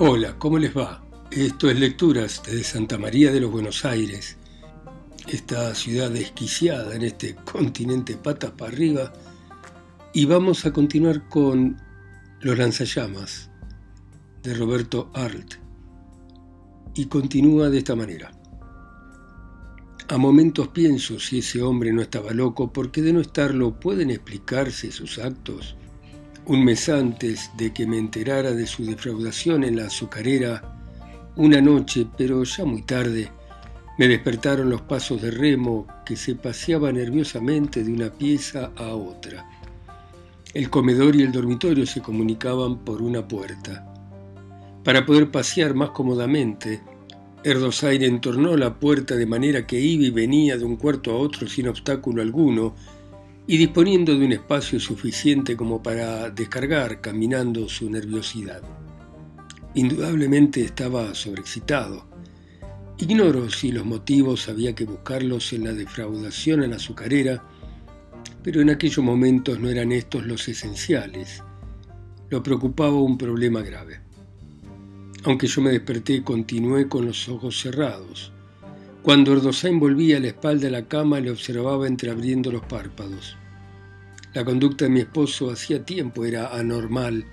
Hola, ¿cómo les va? Esto es Lecturas desde Santa María de los Buenos Aires, esta ciudad desquiciada en este continente patas para arriba, y vamos a continuar con Los lanzallamas de Roberto Arlt. Y continúa de esta manera. A momentos pienso si ese hombre no estaba loco, porque de no estarlo pueden explicarse sus actos un mes antes de que me enterara de su defraudación en la azucarera, una noche, pero ya muy tarde, me despertaron los pasos de Remo que se paseaba nerviosamente de una pieza a otra. El comedor y el dormitorio se comunicaban por una puerta. Para poder pasear más cómodamente, Erdosaire entornó la puerta de manera que iba y venía de un cuarto a otro sin obstáculo alguno, y disponiendo de un espacio suficiente como para descargar caminando su nerviosidad. Indudablemente estaba sobreexcitado. Ignoro si los motivos había que buscarlos en la defraudación a la azucarera, pero en aquellos momentos no eran estos los esenciales. Lo preocupaba un problema grave. Aunque yo me desperté, continué con los ojos cerrados. Cuando Erdosain volvía a la espalda de la cama, le observaba entreabriendo los párpados. La conducta de mi esposo hacía tiempo era anormal,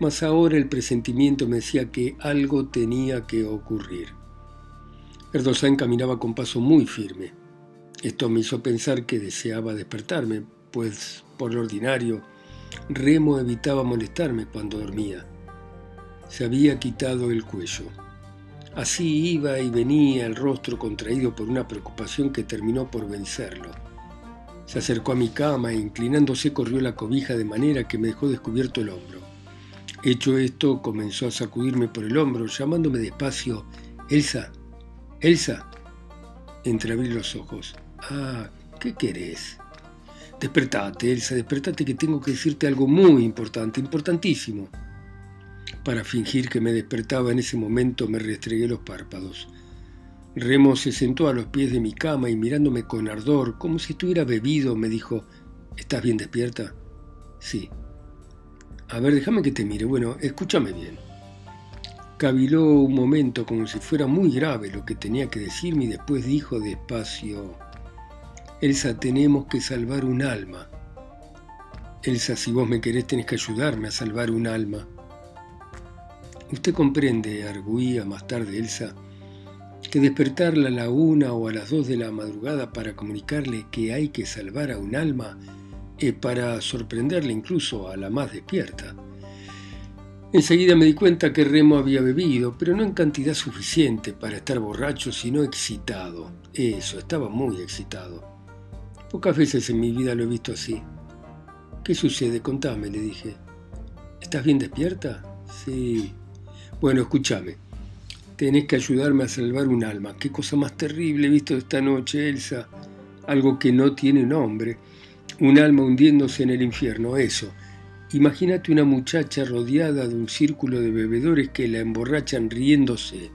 mas ahora el presentimiento me decía que algo tenía que ocurrir. Erdosain caminaba con paso muy firme. Esto me hizo pensar que deseaba despertarme, pues, por lo ordinario, Remo evitaba molestarme cuando dormía. Se había quitado el cuello. Así iba y venía el rostro contraído por una preocupación que terminó por vencerlo. Se acercó a mi cama e inclinándose corrió la cobija de manera que me dejó descubierto el hombro. Hecho esto, comenzó a sacudirme por el hombro, llamándome despacio, Elsa, Elsa. Entreabrí los ojos. Ah, ¿qué querés? Despertate, Elsa, despertate que tengo que decirte algo muy importante, importantísimo. Para fingir que me despertaba en ese momento me restregué los párpados. Remo se sentó a los pies de mi cama y mirándome con ardor, como si estuviera bebido, me dijo, ¿Estás bien despierta? Sí. A ver, déjame que te mire. Bueno, escúchame bien. Caviló un momento como si fuera muy grave lo que tenía que decirme y después dijo despacio, Elsa, tenemos que salvar un alma. Elsa, si vos me querés tenés que ayudarme a salvar un alma. Usted comprende, arguía más tarde Elsa, que despertarla a la una o a las dos de la madrugada para comunicarle que hay que salvar a un alma es para sorprenderle incluso a la más despierta. Enseguida me di cuenta que Remo había bebido, pero no en cantidad suficiente para estar borracho, sino excitado. Eso, estaba muy excitado. Pocas veces en mi vida lo he visto así. ¿Qué sucede? Contame, le dije. ¿Estás bien despierta? Sí, bueno, escúchame. Tenés que ayudarme a salvar un alma. Qué cosa más terrible he visto esta noche, Elsa. Algo que no tiene nombre. Un alma hundiéndose en el infierno, eso. Imagínate una muchacha rodeada de un círculo de bebedores que la emborrachan riéndose.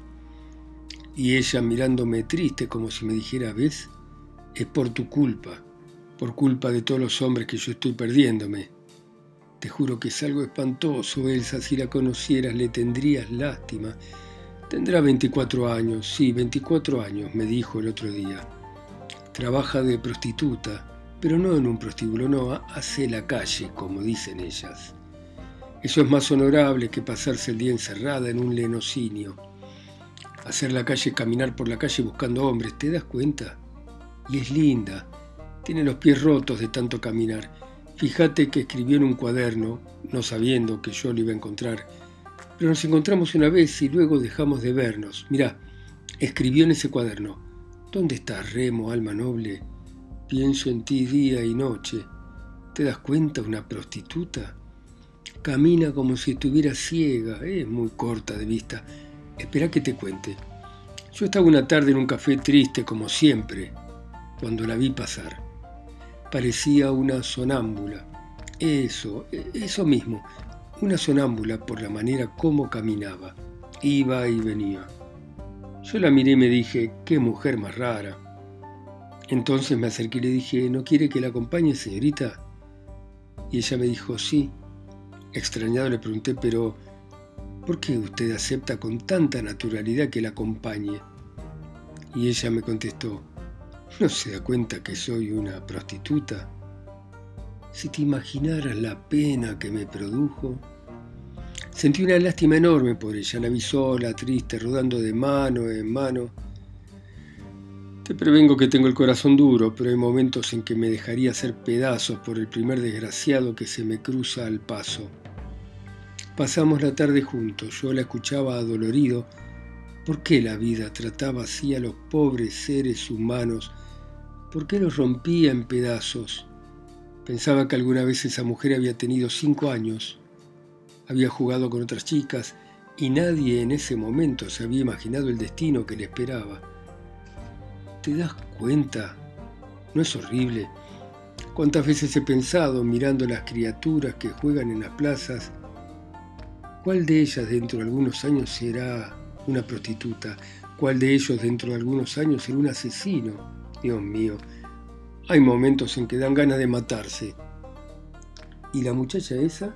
Y ella mirándome triste como si me dijera, ¿ves? Es por tu culpa, por culpa de todos los hombres que yo estoy perdiéndome. Te juro que es algo espantoso, Elsa. Si la conocieras, le tendrías lástima. Tendrá 24 años, sí, 24 años, me dijo el otro día. Trabaja de prostituta, pero no en un prostíbulo, no, hace la calle, como dicen ellas. Eso es más honorable que pasarse el día encerrada en un lenocinio. Hacer la calle, caminar por la calle buscando hombres, ¿te das cuenta? Y es linda, tiene los pies rotos de tanto caminar Fíjate que escribió en un cuaderno, no sabiendo que yo lo iba a encontrar, pero nos encontramos una vez y luego dejamos de vernos. Mirá, escribió en ese cuaderno, ¿dónde estás, Remo, alma noble? Pienso en ti día y noche. ¿Te das cuenta, una prostituta? Camina como si estuviera ciega, es muy corta de vista. Espera que te cuente. Yo estaba una tarde en un café triste como siempre, cuando la vi pasar parecía una sonámbula. Eso, eso mismo, una sonámbula por la manera como caminaba. Iba y venía. Yo la miré y me dije, qué mujer más rara. Entonces me acerqué y le dije, ¿no quiere que la acompañe, señorita? Y ella me dijo, sí. Extrañado le pregunté, pero ¿por qué usted acepta con tanta naturalidad que la acompañe? Y ella me contestó, ¿no se da cuenta que soy una prostituta? Si te imaginaras la pena que me produjo. Sentí una lástima enorme por ella, la vi sola, triste, rodando de mano en mano. Te prevengo que tengo el corazón duro, pero hay momentos en que me dejaría hacer pedazos por el primer desgraciado que se me cruza al paso. Pasamos la tarde juntos, yo la escuchaba adolorido. ¿Por qué la vida trataba así a los pobres seres humanos? ¿Por qué los rompía en pedazos? Pensaba que alguna vez esa mujer había tenido cinco años, había jugado con otras chicas y nadie en ese momento se había imaginado el destino que le esperaba. ¿Te das cuenta? ¿No es horrible? ¿Cuántas veces he pensado mirando las criaturas que juegan en las plazas ¿Cuál de ellas dentro de algunos años será una prostituta? ¿Cuál de ellos dentro de algunos años será un asesino? Dios mío, hay momentos en que dan ganas de matarse. ¿Y la muchacha esa?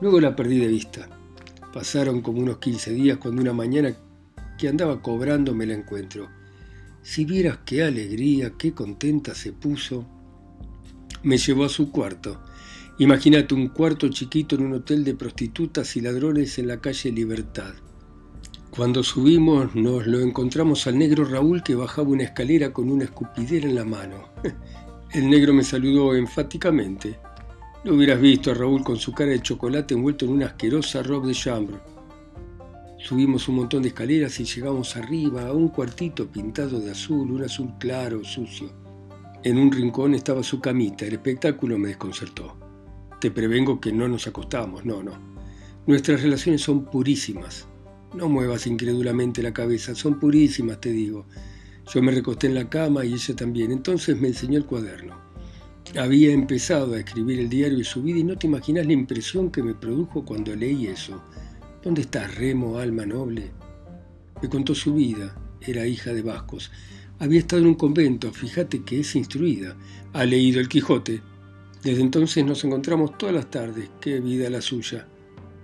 Luego la perdí de vista. Pasaron como unos 15 días cuando una mañana que andaba cobrando me la encuentro. Si vieras qué alegría, qué contenta se puso. Me llevó a su cuarto Imagínate un cuarto chiquito en un hotel de prostitutas y ladrones en la calle Libertad. Cuando subimos nos lo encontramos al negro Raúl que bajaba una escalera con una escupidera en la mano. El negro me saludó enfáticamente. No hubieras visto a Raúl con su cara de chocolate envuelto en una asquerosa robe de chambre. Subimos un montón de escaleras y llegamos arriba a un cuartito pintado de azul, un azul claro, sucio. En un rincón estaba su camita. El espectáculo me desconcertó. Te prevengo que no nos acostamos, no, no. Nuestras relaciones son purísimas. No muevas incrédulamente la cabeza, son purísimas, te digo. Yo me recosté en la cama y ella también. Entonces me enseñó el cuaderno. Había empezado a escribir el diario de su vida y no te imaginas la impresión que me produjo cuando leí eso. ¿Dónde está Remo, alma noble? Me contó su vida. Era hija de vascos. Había estado en un convento, fíjate que es instruida. Ha leído el Quijote, desde entonces nos encontramos todas las tardes. Qué vida la suya.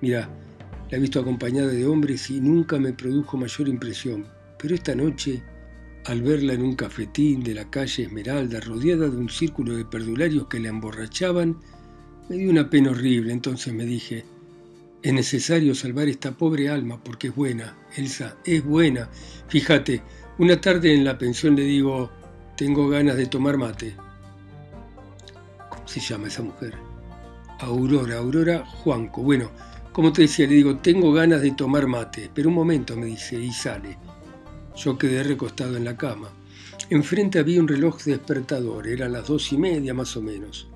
Mira, la he visto acompañada de hombres y nunca me produjo mayor impresión. Pero esta noche, al verla en un cafetín de la calle Esmeralda, rodeada de un círculo de perdularios que la emborrachaban, me dio una pena horrible. Entonces me dije, es necesario salvar esta pobre alma porque es buena, Elsa, es buena. Fíjate, una tarde en la pensión le digo, tengo ganas de tomar mate se llama esa mujer? Aurora, Aurora Juanco. Bueno, como te decía, le digo, tengo ganas de tomar mate, pero un momento, me dice, y sale. Yo quedé recostado en la cama. Enfrente había un reloj despertador, eran las dos y media más o menos.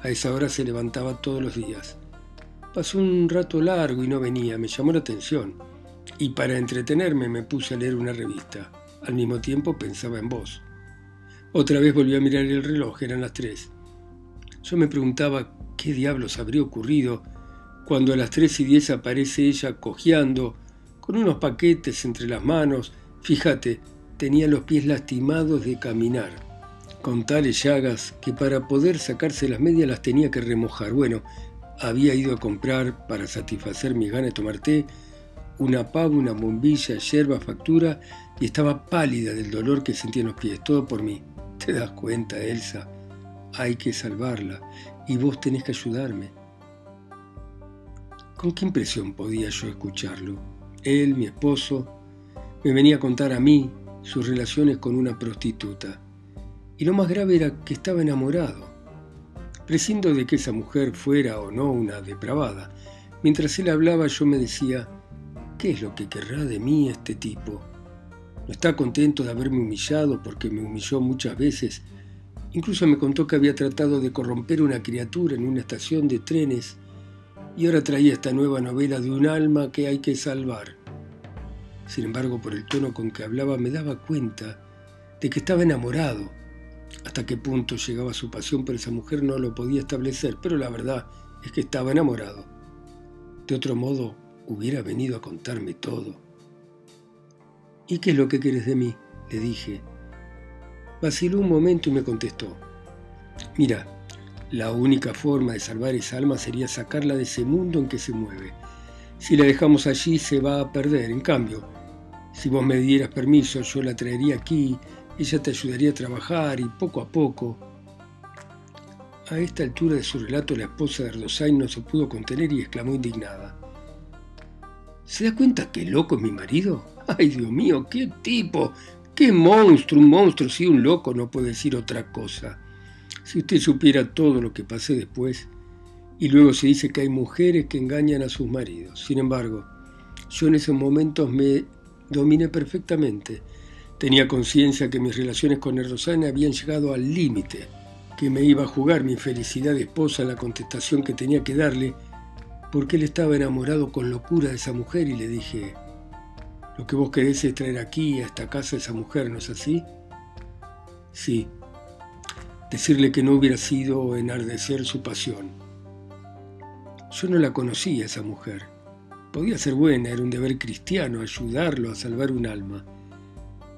A esa hora se levantaba todos los días. Pasó un rato largo y no venía, me llamó la atención. Y para entretenerme me puse a leer una revista. Al mismo tiempo pensaba en vos. Otra vez volví a mirar el reloj, eran las tres. Yo me preguntaba qué diablos habría ocurrido cuando a las 3 y 10 aparece ella cojeando, con unos paquetes entre las manos. Fíjate, tenía los pies lastimados de caminar, con tales llagas que para poder sacarse las medias las tenía que remojar. Bueno, había ido a comprar, para satisfacer mis ganas de tomar té, una pava, una bombilla, yerba, factura, y estaba pálida del dolor que sentía en los pies, todo por mí. ¿Te das cuenta, Elsa? hay que salvarla y vos tenés que ayudarme. ¿Con qué impresión podía yo escucharlo? Él, mi esposo, me venía a contar a mí sus relaciones con una prostituta. Y lo más grave era que estaba enamorado. Prescindo de que esa mujer fuera o no una depravada. Mientras él hablaba yo me decía, ¿qué es lo que querrá de mí este tipo? ¿No está contento de haberme humillado porque me humilló muchas veces Incluso me contó que había tratado de corromper una criatura en una estación de trenes y ahora traía esta nueva novela de un alma que hay que salvar. Sin embargo, por el tono con que hablaba me daba cuenta de que estaba enamorado. Hasta qué punto llegaba su pasión por esa mujer no lo podía establecer, pero la verdad es que estaba enamorado. De otro modo, hubiera venido a contarme todo. ¿Y qué es lo que quieres de mí? le dije, Vaciló un momento y me contestó, mira, la única forma de salvar esa alma sería sacarla de ese mundo en que se mueve. Si la dejamos allí se va a perder. En cambio, si vos me dieras permiso, yo la traería aquí, ella te ayudaría a trabajar y poco a poco. A esta altura de su relato, la esposa de Erdosain no se pudo contener y exclamó indignada. ¿Se da cuenta qué loco es mi marido? ¡Ay, Dios mío, qué tipo! ¡Qué monstruo! Un monstruo, si un loco no puede decir otra cosa. Si usted supiera todo lo que pasé después, y luego se dice que hay mujeres que engañan a sus maridos. Sin embargo, yo en esos momentos me dominé perfectamente. Tenía conciencia que mis relaciones con Erosana habían llegado al límite, que me iba a jugar mi felicidad de esposa en la contestación que tenía que darle, porque él estaba enamorado con locura de esa mujer y le dije, lo que vos querés es traer aquí, a esta casa, a esa mujer, ¿no es así? Sí. Decirle que no hubiera sido enardecer su pasión. Yo no la conocía, esa mujer. Podía ser buena, era un deber cristiano ayudarlo a salvar un alma.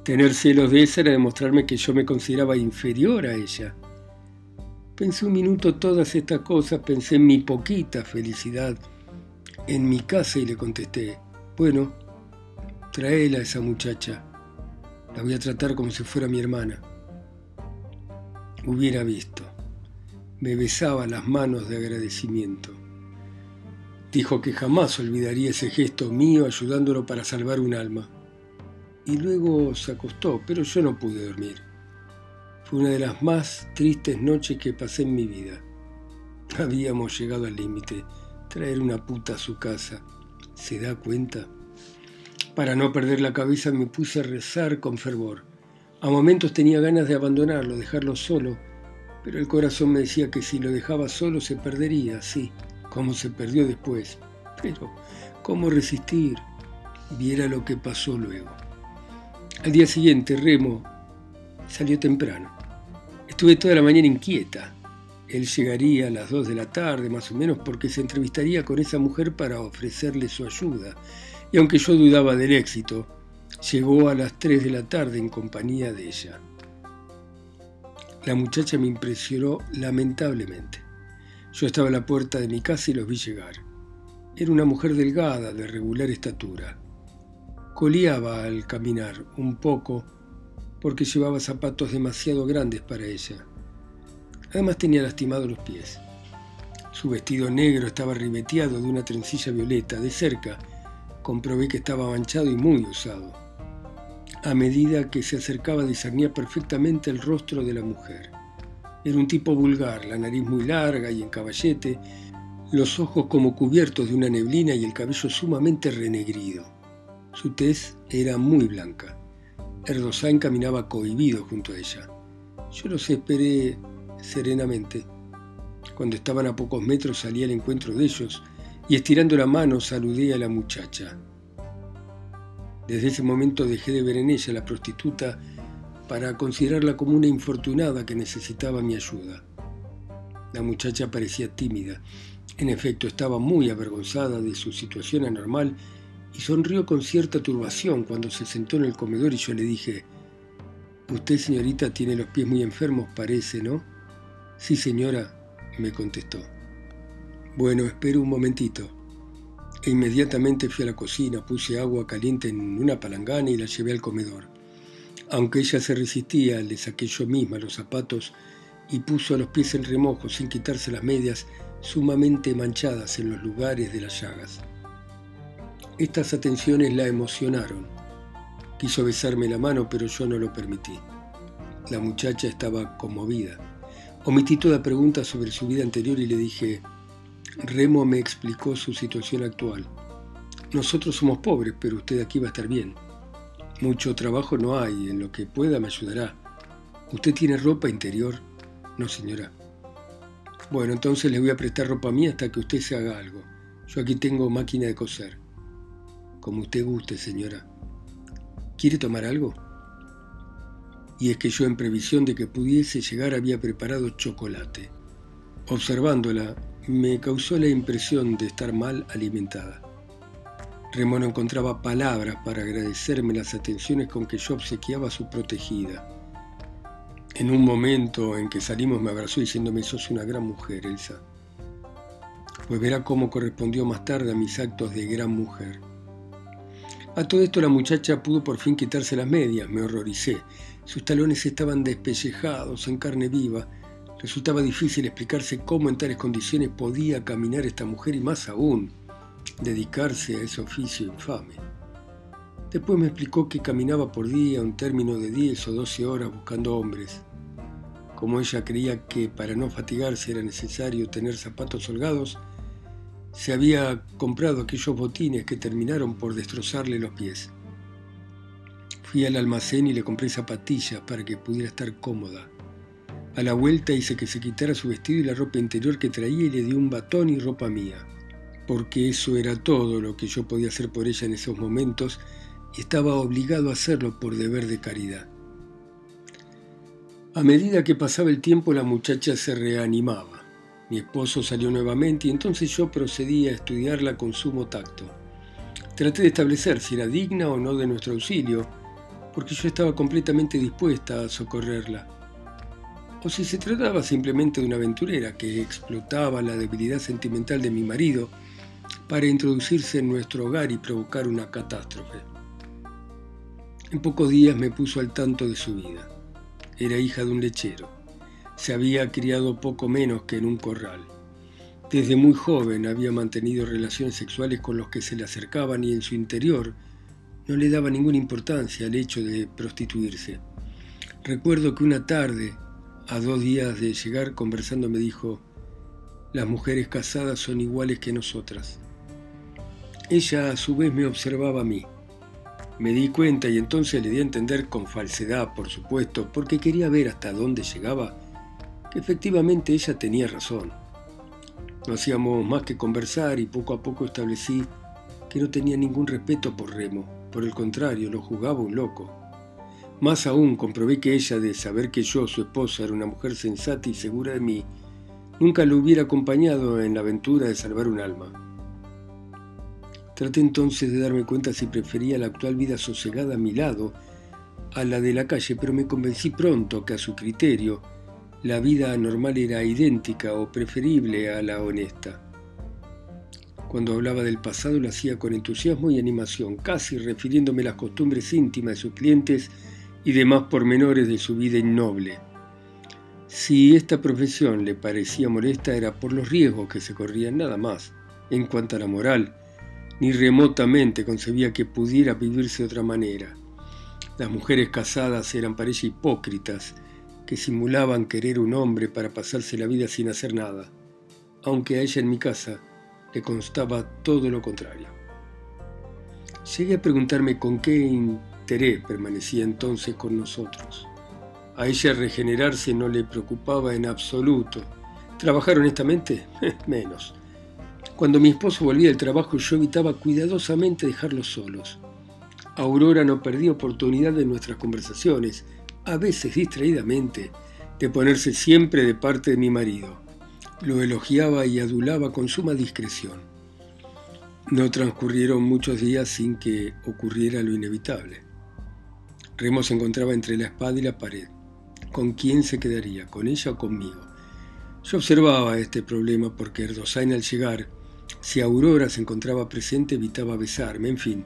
Tener celos de esa era demostrarme que yo me consideraba inferior a ella. Pensé un minuto todas estas cosas, pensé en mi poquita felicidad en mi casa y le contesté, bueno, Traela a esa muchacha. La voy a tratar como si fuera mi hermana. Hubiera visto. Me besaba las manos de agradecimiento. Dijo que jamás olvidaría ese gesto mío ayudándolo para salvar un alma. Y luego se acostó, pero yo no pude dormir. Fue una de las más tristes noches que pasé en mi vida. Habíamos llegado al límite. Traer una puta a su casa. ¿Se da cuenta? Para no perder la cabeza me puse a rezar con fervor. A momentos tenía ganas de abandonarlo, dejarlo solo, pero el corazón me decía que si lo dejaba solo se perdería, sí, como se perdió después. Pero, ¿cómo resistir? Viera lo que pasó luego. Al día siguiente, Remo salió temprano. Estuve toda la mañana inquieta. Él llegaría a las dos de la tarde, más o menos, porque se entrevistaría con esa mujer para ofrecerle su ayuda y aunque yo dudaba del éxito, llegó a las 3 de la tarde en compañía de ella. La muchacha me impresionó lamentablemente. Yo estaba a la puerta de mi casa y los vi llegar. Era una mujer delgada, de regular estatura. Coleaba al caminar un poco porque llevaba zapatos demasiado grandes para ella. Además tenía lastimados los pies. Su vestido negro estaba ribeteado de una trencilla violeta. De cerca comprobé que estaba manchado y muy usado. A medida que se acercaba discernía perfectamente el rostro de la mujer. Era un tipo vulgar, la nariz muy larga y en caballete, los ojos como cubiertos de una neblina y el cabello sumamente renegrido. Su tez era muy blanca. Erdosain caminaba cohibido junto a ella. Yo los esperé serenamente. Cuando estaban a pocos metros salí al encuentro de ellos y estirando la mano saludé a la muchacha. Desde ese momento dejé de ver en ella la prostituta para considerarla como una infortunada que necesitaba mi ayuda. La muchacha parecía tímida. En efecto, estaba muy avergonzada de su situación anormal y sonrió con cierta turbación cuando se sentó en el comedor y yo le dije, Usted, señorita, tiene los pies muy enfermos, parece, ¿no? Sí, señora, me contestó. Bueno, espero un momentito. E inmediatamente fui a la cocina, puse agua caliente en una palangana y la llevé al comedor. Aunque ella se resistía, le saqué yo misma los zapatos y puso los pies en remojo sin quitarse las medias sumamente manchadas en los lugares de las llagas. Estas atenciones la emocionaron. Quiso besarme la mano, pero yo no lo permití. La muchacha estaba conmovida. Omití toda pregunta sobre su vida anterior y le dije, Remo me explicó su situación actual. Nosotros somos pobres, pero usted aquí va a estar bien. Mucho trabajo no hay, en lo que pueda me ayudará. ¿Usted tiene ropa interior? No, señora. Bueno, entonces le voy a prestar ropa mía hasta que usted se haga algo. Yo aquí tengo máquina de coser. Como usted guste, señora. ¿Quiere tomar algo? Y es que yo, en previsión de que pudiese llegar, había preparado chocolate. Observándola, me causó la impresión de estar mal alimentada. Remo no encontraba palabras para agradecerme las atenciones con que yo obsequiaba a su protegida. En un momento en que salimos me abrazó diciéndome, sos una gran mujer, Elsa. pues verá cómo correspondió más tarde a mis actos de gran mujer. A todo esto la muchacha pudo por fin quitarse las medias, me horroricé. Sus talones estaban despellejados en carne viva. Resultaba difícil explicarse cómo en tales condiciones podía caminar esta mujer y más aún dedicarse a ese oficio infame. Después me explicó que caminaba por día un término de 10 o 12 horas buscando hombres. Como ella creía que para no fatigarse era necesario tener zapatos holgados, se había comprado aquellos botines que terminaron por destrozarle los pies. Fui al almacén y le compré zapatillas para que pudiera estar cómoda. A la vuelta hice que se quitara su vestido y la ropa interior que traía y le di un batón y ropa mía, porque eso era todo lo que yo podía hacer por ella en esos momentos y estaba obligado a hacerlo por deber de caridad. A medida que pasaba el tiempo la muchacha se reanimaba. Mi esposo salió nuevamente y entonces yo procedí a estudiarla con sumo tacto. Traté de establecer si era digna o no de nuestro auxilio, porque yo estaba completamente dispuesta a socorrerla. O si se trataba simplemente de una aventurera que explotaba la debilidad sentimental de mi marido para introducirse en nuestro hogar y provocar una catástrofe. En pocos días me puso al tanto de su vida. Era hija de un lechero se había criado poco menos que en un corral. Desde muy joven había mantenido relaciones sexuales con los que se le acercaban y en su interior no le daba ninguna importancia al hecho de prostituirse. Recuerdo que una tarde, a dos días de llegar conversando, me dijo, las mujeres casadas son iguales que nosotras. Ella a su vez me observaba a mí. Me di cuenta y entonces le di a entender con falsedad, por supuesto, porque quería ver hasta dónde llegaba que efectivamente ella tenía razón. No hacíamos más que conversar y poco a poco establecí que no tenía ningún respeto por Remo, por el contrario, lo juzgaba un loco. Más aún comprobé que ella, de saber que yo, su esposa, era una mujer sensata y segura de mí, nunca lo hubiera acompañado en la aventura de salvar un alma. Traté entonces de darme cuenta si prefería la actual vida sosegada a mi lado a la de la calle, pero me convencí pronto que a su criterio la vida normal era idéntica o preferible a la honesta. Cuando hablaba del pasado lo hacía con entusiasmo y animación, casi refiriéndome las costumbres íntimas de sus clientes y demás pormenores de su vida innoble. Si esta profesión le parecía molesta era por los riesgos que se corrían nada más. En cuanto a la moral, ni remotamente concebía que pudiera vivirse de otra manera. Las mujeres casadas eran para ella hipócritas, que simulaban querer un hombre para pasarse la vida sin hacer nada, aunque a ella en mi casa le constaba todo lo contrario. Llegué a preguntarme con qué permanecía entonces con nosotros. A ella regenerarse no le preocupaba en absoluto. ¿Trabajar honestamente? Menos. Cuando mi esposo volvía del trabajo yo evitaba cuidadosamente dejarlos solos. Aurora no perdía oportunidad de nuestras conversaciones a veces distraídamente, de ponerse siempre de parte de mi marido. Lo elogiaba y adulaba con suma discreción. No transcurrieron muchos días sin que ocurriera lo inevitable. Remo se encontraba entre la espada y la pared. ¿Con quién se quedaría? ¿Con ella o conmigo? Yo observaba este problema porque Erdosain al llegar, si Aurora se encontraba presente, evitaba besarme, en fin,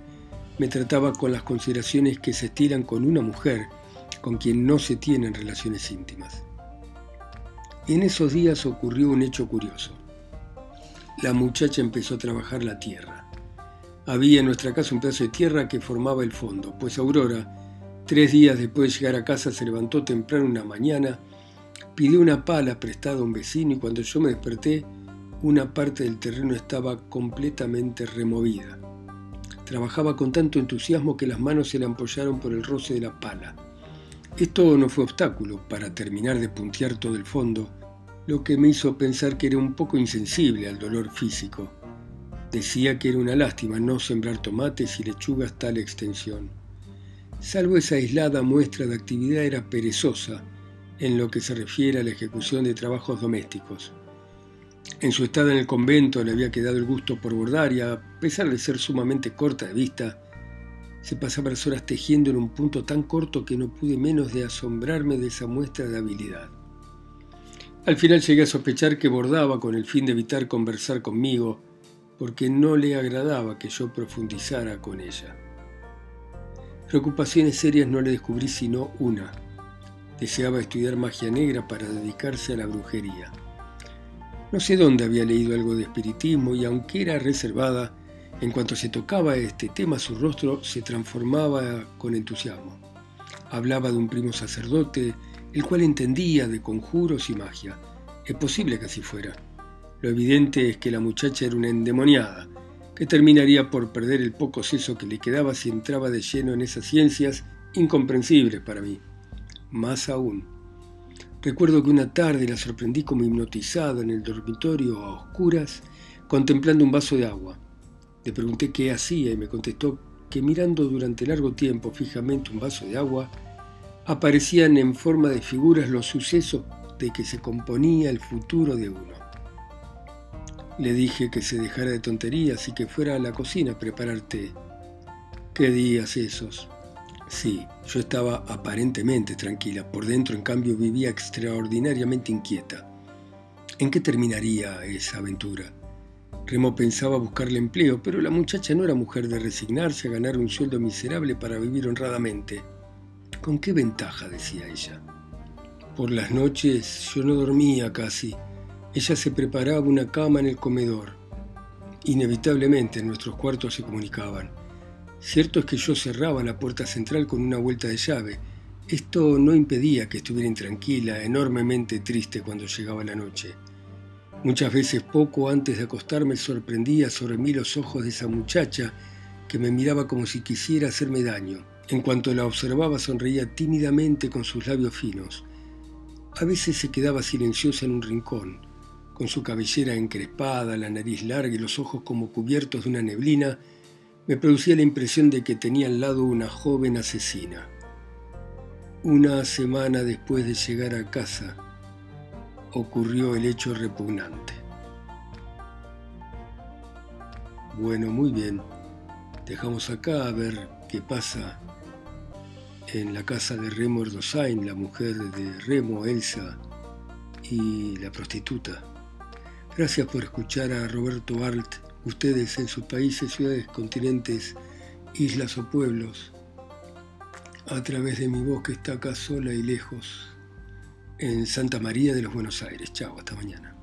me trataba con las consideraciones que se estilan con una mujer con quien no se tienen relaciones íntimas. En esos días ocurrió un hecho curioso. La muchacha empezó a trabajar la tierra. Había en nuestra casa un pedazo de tierra que formaba el fondo, pues Aurora, tres días después de llegar a casa, se levantó temprano una mañana, pidió una pala prestada a un vecino y cuando yo me desperté, una parte del terreno estaba completamente removida. Trabajaba con tanto entusiasmo que las manos se le apoyaron por el roce de la pala. Esto no fue obstáculo para terminar de puntear todo el fondo, lo que me hizo pensar que era un poco insensible al dolor físico. Decía que era una lástima no sembrar tomates y lechugas tal extensión. Salvo esa aislada muestra de actividad era perezosa en lo que se refiere a la ejecución de trabajos domésticos. En su estado en el convento le había quedado el gusto por bordar y a pesar de ser sumamente corta de vista, se pasaba las horas tejiendo en un punto tan corto que no pude menos de asombrarme de esa muestra de habilidad. Al final llegué a sospechar que bordaba con el fin de evitar conversar conmigo, porque no le agradaba que yo profundizara con ella. Preocupaciones serias no le descubrí sino una. Deseaba estudiar magia negra para dedicarse a la brujería. No sé dónde había leído algo de espiritismo y aunque era reservada, en cuanto se tocaba este tema su rostro se transformaba con entusiasmo. Hablaba de un primo sacerdote, el cual entendía de conjuros y magia. Es posible que así fuera. Lo evidente es que la muchacha era una endemoniada, que terminaría por perder el poco seso que le quedaba si entraba de lleno en esas ciencias incomprensibles para mí. Más aún. Recuerdo que una tarde la sorprendí como hipnotizado en el dormitorio a oscuras, contemplando un vaso de agua. Le pregunté qué hacía y me contestó que mirando durante largo tiempo fijamente un vaso de agua, aparecían en forma de figuras los sucesos de que se componía el futuro de uno. Le dije que se dejara de tonterías y que fuera a la cocina a preparar té. ¿Qué días esos? Sí, yo estaba aparentemente tranquila, por dentro en cambio vivía extraordinariamente inquieta. ¿En qué terminaría esa aventura? Remo pensaba buscarle empleo, pero la muchacha no era mujer de resignarse a ganar un sueldo miserable para vivir honradamente. ¿Con qué ventaja? decía ella. Por las noches yo no dormía casi ella se preparaba una cama en el comedor. Inevitablemente nuestros cuartos se comunicaban. Cierto es que yo cerraba la puerta central con una vuelta de llave. Esto no impedía que estuviera intranquila, enormemente triste cuando llegaba la noche. Muchas veces poco antes de acostarme sorprendía sobre mí los ojos de esa muchacha que me miraba como si quisiera hacerme daño. En cuanto la observaba sonreía tímidamente con sus labios finos. A veces se quedaba silenciosa en un rincón con su cabellera encrespada, la nariz larga y los ojos como cubiertos de una neblina, me producía la impresión de que tenía al lado una joven asesina. Una semana después de llegar a casa, ocurrió el hecho repugnante. Bueno, muy bien. Dejamos acá a ver qué pasa en la casa de Remo Erdosain, la mujer de Remo, Elsa y la prostituta. Gracias por escuchar a Roberto Alt, ustedes en sus países, ciudades, continentes, islas o pueblos, a través de mi voz que está acá sola y lejos, en Santa María de los Buenos Aires. Chao, hasta mañana.